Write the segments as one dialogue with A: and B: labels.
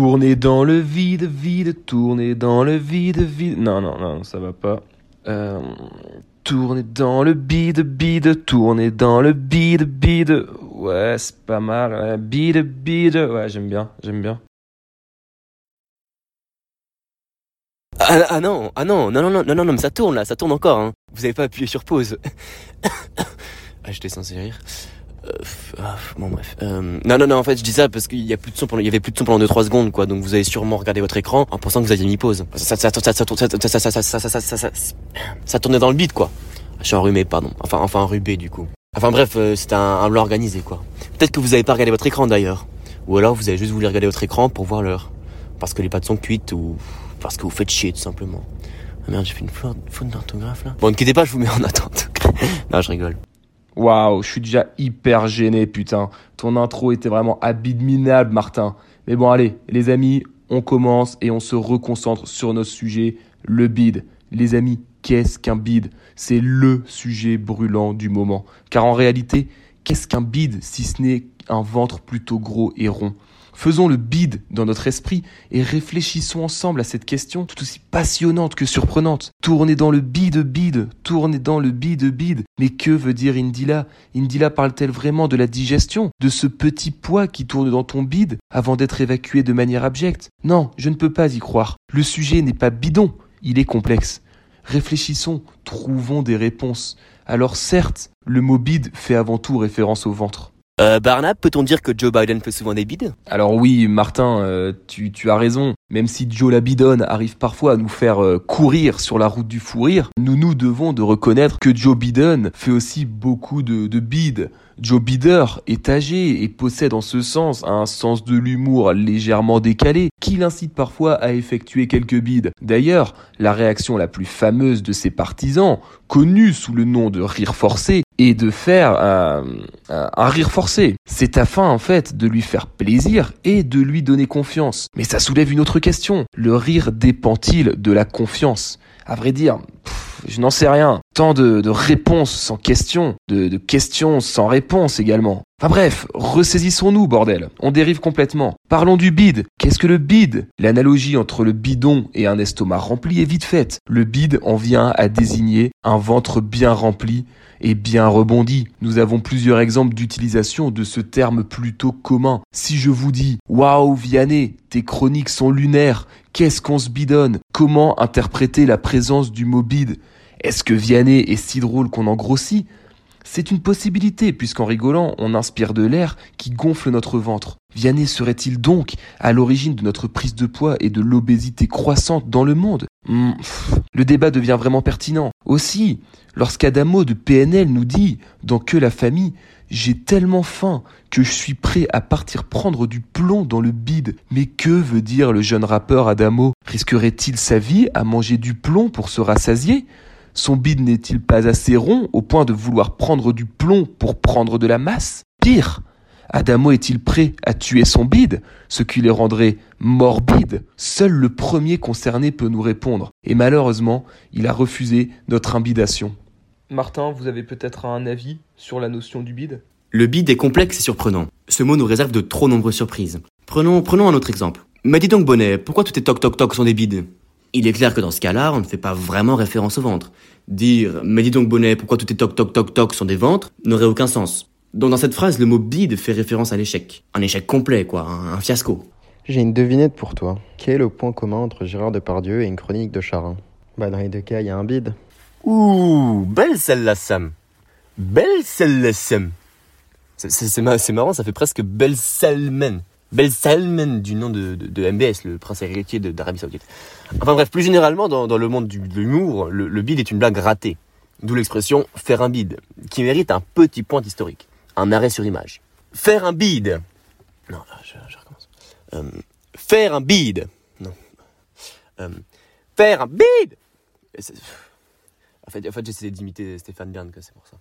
A: Tourner dans le vide, vide, tourner dans le vide, vide. Non, non, non, ça va pas. Euh, tourner dans le bide, bide, tourner dans le bide, bide. Ouais, c'est pas mal. Ouais. Bide, bide. Ouais, j'aime bien, j'aime bien.
B: Ah, ah non, ah non, non, non, non, non, non, mais ça tourne là, ça tourne encore. Hein. Vous avez pas appuyé sur pause. ah, j'étais censé rire ah, bon bref. non non non en fait je dis ça parce qu'il y a plus de son pendant il y avait plus de son pendant 2-3 secondes quoi donc vous avez sûrement regardé votre écran en pensant que vous aviez mis pause. Ça ça ça ça ça ça ça ça tournait dans le beat quoi. Je suis enrhumé pardon. Enfin enfin enrhumé du coup. Enfin bref c'était un, blanc organisé quoi. Peut-être que vous avez pas regardé votre écran d'ailleurs ou alors vous avez juste voulu regarder votre écran pour voir l'heure parce que les pattes sont cuites ou parce que vous faites chier tout simplement. Ah merde j'ai fait une faute d'orthographe là. Bon ne quittez pas je vous mets en attente. non je rigole.
A: Waouh, je suis déjà hyper gêné, putain. Ton intro était vraiment abominable, Martin. Mais bon, allez, les amis, on commence et on se reconcentre sur notre sujet, le bide. Les amis, qu'est-ce qu'un bide? C'est le sujet brûlant du moment. Car en réalité, qu'est-ce qu'un bide si ce n'est un ventre plutôt gros et rond? Faisons le bide dans notre esprit et réfléchissons ensemble à cette question tout aussi passionnante que surprenante. Tourner dans le bide bide, tourner dans le bide bide. Mais que veut dire Indila? Indila parle-t-elle vraiment de la digestion, de ce petit poids qui tourne dans ton bide avant d'être évacué de manière abjecte? Non, je ne peux pas y croire. Le sujet n'est pas bidon, il est complexe. Réfléchissons, trouvons des réponses. Alors certes, le mot bide fait avant tout référence au ventre.
B: Euh, Barnab, peut-on dire que Joe Biden fait souvent des bides?
A: Alors oui, Martin, euh, tu, as raison. Même si Joe la bidonne arrive parfois à nous faire euh, courir sur la route du fou rire, nous nous devons de reconnaître que Joe Biden fait aussi beaucoup de, de bides. Joe Bider est âgé et possède en ce sens un sens de l'humour légèrement décalé qui l'incite parfois à effectuer quelques bides. D'ailleurs, la réaction la plus fameuse de ses partisans, connue sous le nom de rire forcé, est de faire un, un rire forcé. C'est afin en fait de lui faire plaisir et de lui donner confiance. Mais ça soulève une autre question. Le rire dépend-il de la confiance? À vrai dire, je n'en sais rien. Tant de, réponses sans questions, de, questions sans réponse également. Enfin bref, ressaisissons-nous, bordel. On dérive complètement. Parlons du bide. Qu'est-ce que le bide? L'analogie entre le bidon et un estomac rempli est vite faite. Le bide en vient à désigner un ventre bien rempli et bien rebondi. Nous avons plusieurs exemples d'utilisation de ce terme plutôt commun. Si je vous dis Waouh Vianney, tes chroniques sont lunaires, qu'est-ce qu'on se bidonne? Comment interpréter la présence du mot bide? Est-ce que Vianney est si drôle qu'on en grossit? C'est une possibilité, puisqu'en rigolant, on inspire de l'air qui gonfle notre ventre. Vianney serait-il donc à l'origine de notre prise de poids et de l'obésité croissante dans le monde? Mmh, Le débat devient vraiment pertinent. Aussi, lorsqu'Adamo de PNL nous dit, dans Que la famille, j'ai tellement faim que je suis prêt à partir prendre du plomb dans le bide. Mais que veut dire le jeune rappeur Adamo? Risquerait-il sa vie à manger du plomb pour se rassasier? Son bide n'est-il pas assez rond au point de vouloir prendre du plomb pour prendre de la masse? Pire, Adamo est-il prêt à tuer son bide, ce qui le rendrait morbide Seul le premier concerné peut nous répondre, et malheureusement, il a refusé notre imbidation. Martin, vous avez peut-être un avis sur la notion du bide?
B: Le bide est complexe et surprenant. Ce mot nous réserve de trop nombreuses surprises. Prenons, prenons un autre exemple. Mais dis donc Bonnet, pourquoi tous tes toc toc toc sont des bides? Il est clair que dans ce cas-là, on ne fait pas vraiment référence au ventre. Dire mais dis donc bonnet, pourquoi tous tes toc toc toc toc sont des ventres n'aurait aucun sens. Donc dans cette phrase, le mot bide fait référence à l'échec. Un échec complet, quoi, un, fiasco.
C: J'ai une devinette pour toi. Quel est le point commun entre Gérard Depardieu et une chronique de Charin? Bah dans les deux cas, il y a un bide.
B: Ouh, belle celle-là, Sam. Belle celle-là, Sam. C'est marrant, ça fait presque belle Salmen. Belle Salmen du nom de, MBS, le prince héritier d'Arabie Saoudite. Enfin bref, plus généralement, dans, le monde de l'humour, le, bide est une blague ratée. D'où l'expression faire un bide, qui mérite un petit point historique. Un arrêt sur image. Faire un bide. Non, je, je recommence. Euh, faire un bide. Non. Euh, faire un bide. En fait, en fait j'essaie d'imiter Stéphane Bern, c'est pour ça.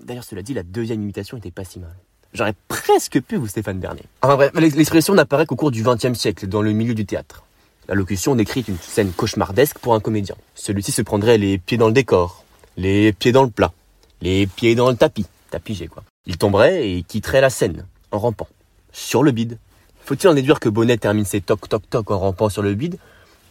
B: D'ailleurs, cela dit, la deuxième imitation était pas si mal. J'aurais presque pu vous Stéphane Bernet. Enfin bref, l'expression n'apparaît qu'au cours du XXe siècle dans le milieu du théâtre. La locution décrit une scène cauchemardesque pour un comédien. Celui-ci se prendrait les pieds dans le décor, les pieds dans le plat, les pieds dans le tapis, j'ai quoi. Il tomberait et quitterait la scène, en rampant, sur le bide, Faut-il en déduire que Bonnet termine ses toc toc toc en rampant sur le bide?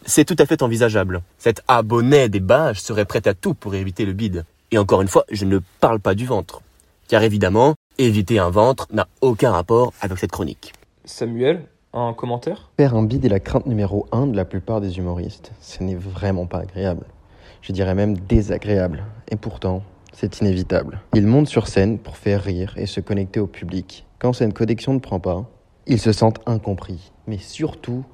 B: C'est tout à fait envisageable. Cet abonnet des bâches serait prêt à tout pour éviter le bide. Et encore une fois, je ne parle pas du ventre. Car évidemment, éviter un ventre n'a aucun rapport avec cette chronique.
A: Samuel, un commentaire?
C: Faire un bide est la crainte numéro un de la plupart des humoristes. Ce n'est vraiment pas agréable. Je dirais même désagréable. Et pourtant, c'est inévitable. Ils montent sur scène pour faire rire et se connecter au public. Quand cette connexion ne prend pas, ils se sentent incompris, mais surtout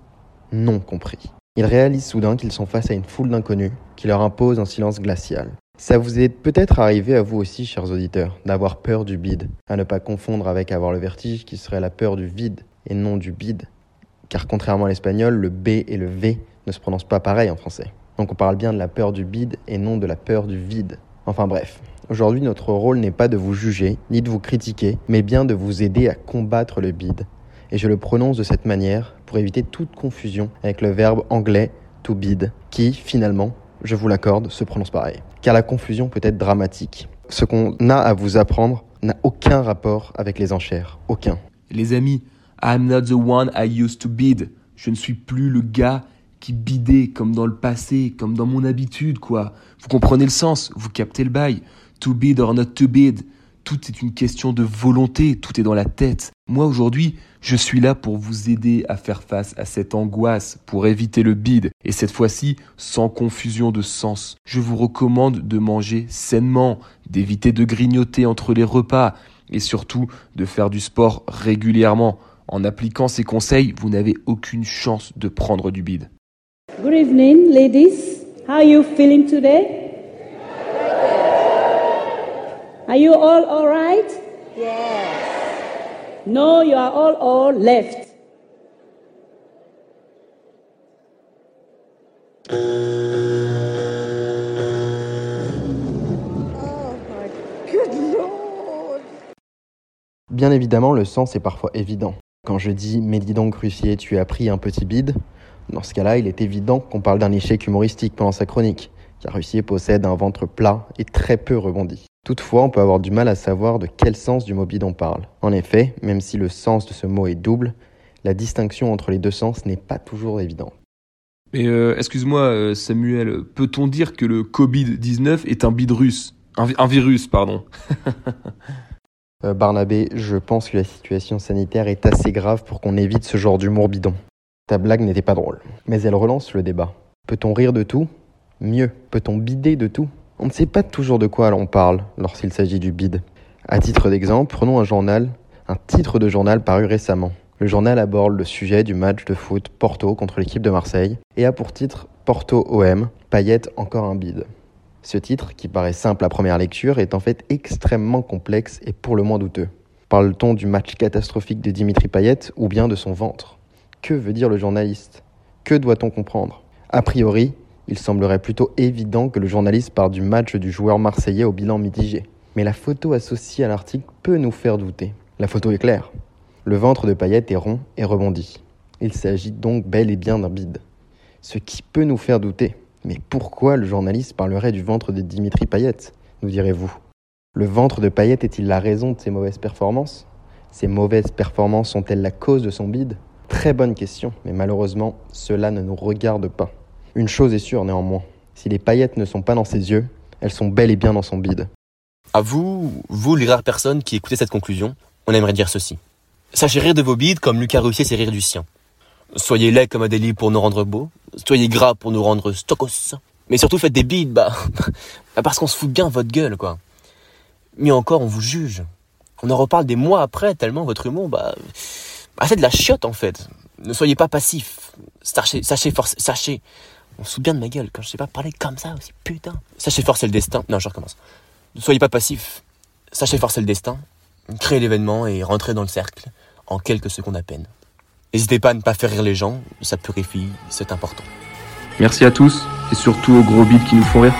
C: non compris. Ils réalisent soudain qu'ils sont face à une foule d'inconnus qui leur impose un silence glacial. Ça vous est peut-être arrivé à vous aussi, chers auditeurs, d'avoir peur du bide, à ne pas confondre avec avoir le vertige qui serait la peur du vide et non du bide. Car contrairement à l'espagnol, le B et le V ne se prononcent pas pareil en français. Donc on parle bien de la peur du bide et non de la peur du vide. Enfin bref, aujourd'hui notre rôle n'est pas de vous juger, ni de vous critiquer, mais bien de vous aider à combattre le bide et je le prononce de cette manière pour éviter toute confusion avec le verbe anglais to bid, qui finalement, je vous l'accorde, se prononce pareil. Car la confusion peut être dramatique. Ce qu'on a à vous apprendre n'a aucun rapport avec les enchères, aucun.
A: Les amis, I'm not the one I used to bid. Je ne suis plus le gars qui bidait comme dans le passé, comme dans mon habitude, quoi. Vous comprenez le sens, vous captez le bail. To bid or not to bid. Tout est une question de volonté, tout est dans la tête. Moi aujourd'hui, je suis là pour vous aider à faire face à cette angoisse, pour éviter le bide, et cette fois-ci sans confusion de sens. Je vous recommande de manger sainement, d'éviter de grignoter entre les repas, et surtout de faire du sport régulièrement. En appliquant ces conseils, vous n'avez aucune chance de prendre du bide.
D: Good evening, ladies. How are you feeling today? Are you all all right? Yes. No, you are all all left.
C: Bien évidemment, le sens est parfois évident. Quand je dis Mais dis donc, Russier, tu as pris un petit bide, dans ce cas-là, il est évident qu'on parle d'un échec humoristique pendant sa chronique, car Russier possède un ventre plat et très peu rebondi. Toutefois, on peut avoir du mal à savoir de quel sens du mot bide on parle. En effet, même si le sens de ce mot est double, la distinction entre les deux sens n'est pas toujours évidente.
A: Mais euh, excuse-moi, euh, Samuel, peut-on dire que le Covid-19 est un bide russe? Un virus, pardon.
C: Euh, Barnabé, je pense que la situation sanitaire est assez grave pour qu'on évite ce genre d'humour bidon. Ta blague n'était pas drôle, mais elle relance le débat. Peut-on rire de tout? Mieux, peut-on bider de tout? On ne sait pas toujours de quoi l'on parle lorsqu'il s'agit du bide. À titre d'exemple, prenons un journal, un titre de journal paru récemment. Le journal aborde le sujet du match de foot Porto contre l'équipe de Marseille et a pour titre Porto OM, Payette encore un bide. Ce titre, qui paraît simple à première lecture, est en fait extrêmement complexe et pour le moins douteux. Parle-t-on du match catastrophique de Dimitri Payet ou bien de son ventre? Que veut dire le journaliste? Que doit-on comprendre? A priori, il semblerait plutôt évident que le journaliste parle du match du joueur marseillais au bilan mitigé. Mais la photo associée à l'article peut nous faire douter. La photo est claire. Le ventre de Payet est rond et rebondi. Il s'agit donc bel et bien d'un bide. Ce qui peut nous faire douter. Mais pourquoi le journaliste parlerait du ventre de Dimitri Payet nous direz-vous? Le ventre de Payet est-il la raison de ses mauvaises performances? Ces mauvaises performances sont-elles la cause de son bide? Très bonne question, mais malheureusement, cela ne nous regarde pas. Une chose est sûre néanmoins, si les paillettes ne sont pas dans ses yeux, elles sont bel et bien dans son bide.
B: À vous, vous les rares personnes qui écoutez cette conclusion, on aimerait dire ceci. Sachez rire de vos bides comme Lucas Russier sait rire du sien. Soyez laid comme Adélie pour nous rendre beaux, soyez gras pour nous rendre stokos. Mais surtout faites des bides, bah, bah parce qu'on se fout bien votre gueule, quoi. Mieux encore, on vous juge. On en reparle des mois après, tellement votre humour, bah, bah c'est de la chiotte en fait. Ne soyez pas passif. Sachez, sachez sachez. On se fout bien de ma gueule quand je sais pas parler comme ça aussi, putain. Sachez forcer le destin. Non, je recommence. Ne soyez pas passif. Sachez forcer le destin. Créez l'événement et rentrez dans le cercle en quelques secondes à peine. N'hésitez pas à ne pas faire rire les gens, ça purifie, c'est important.
A: Merci à tous, et surtout aux gros bides qui nous font rire.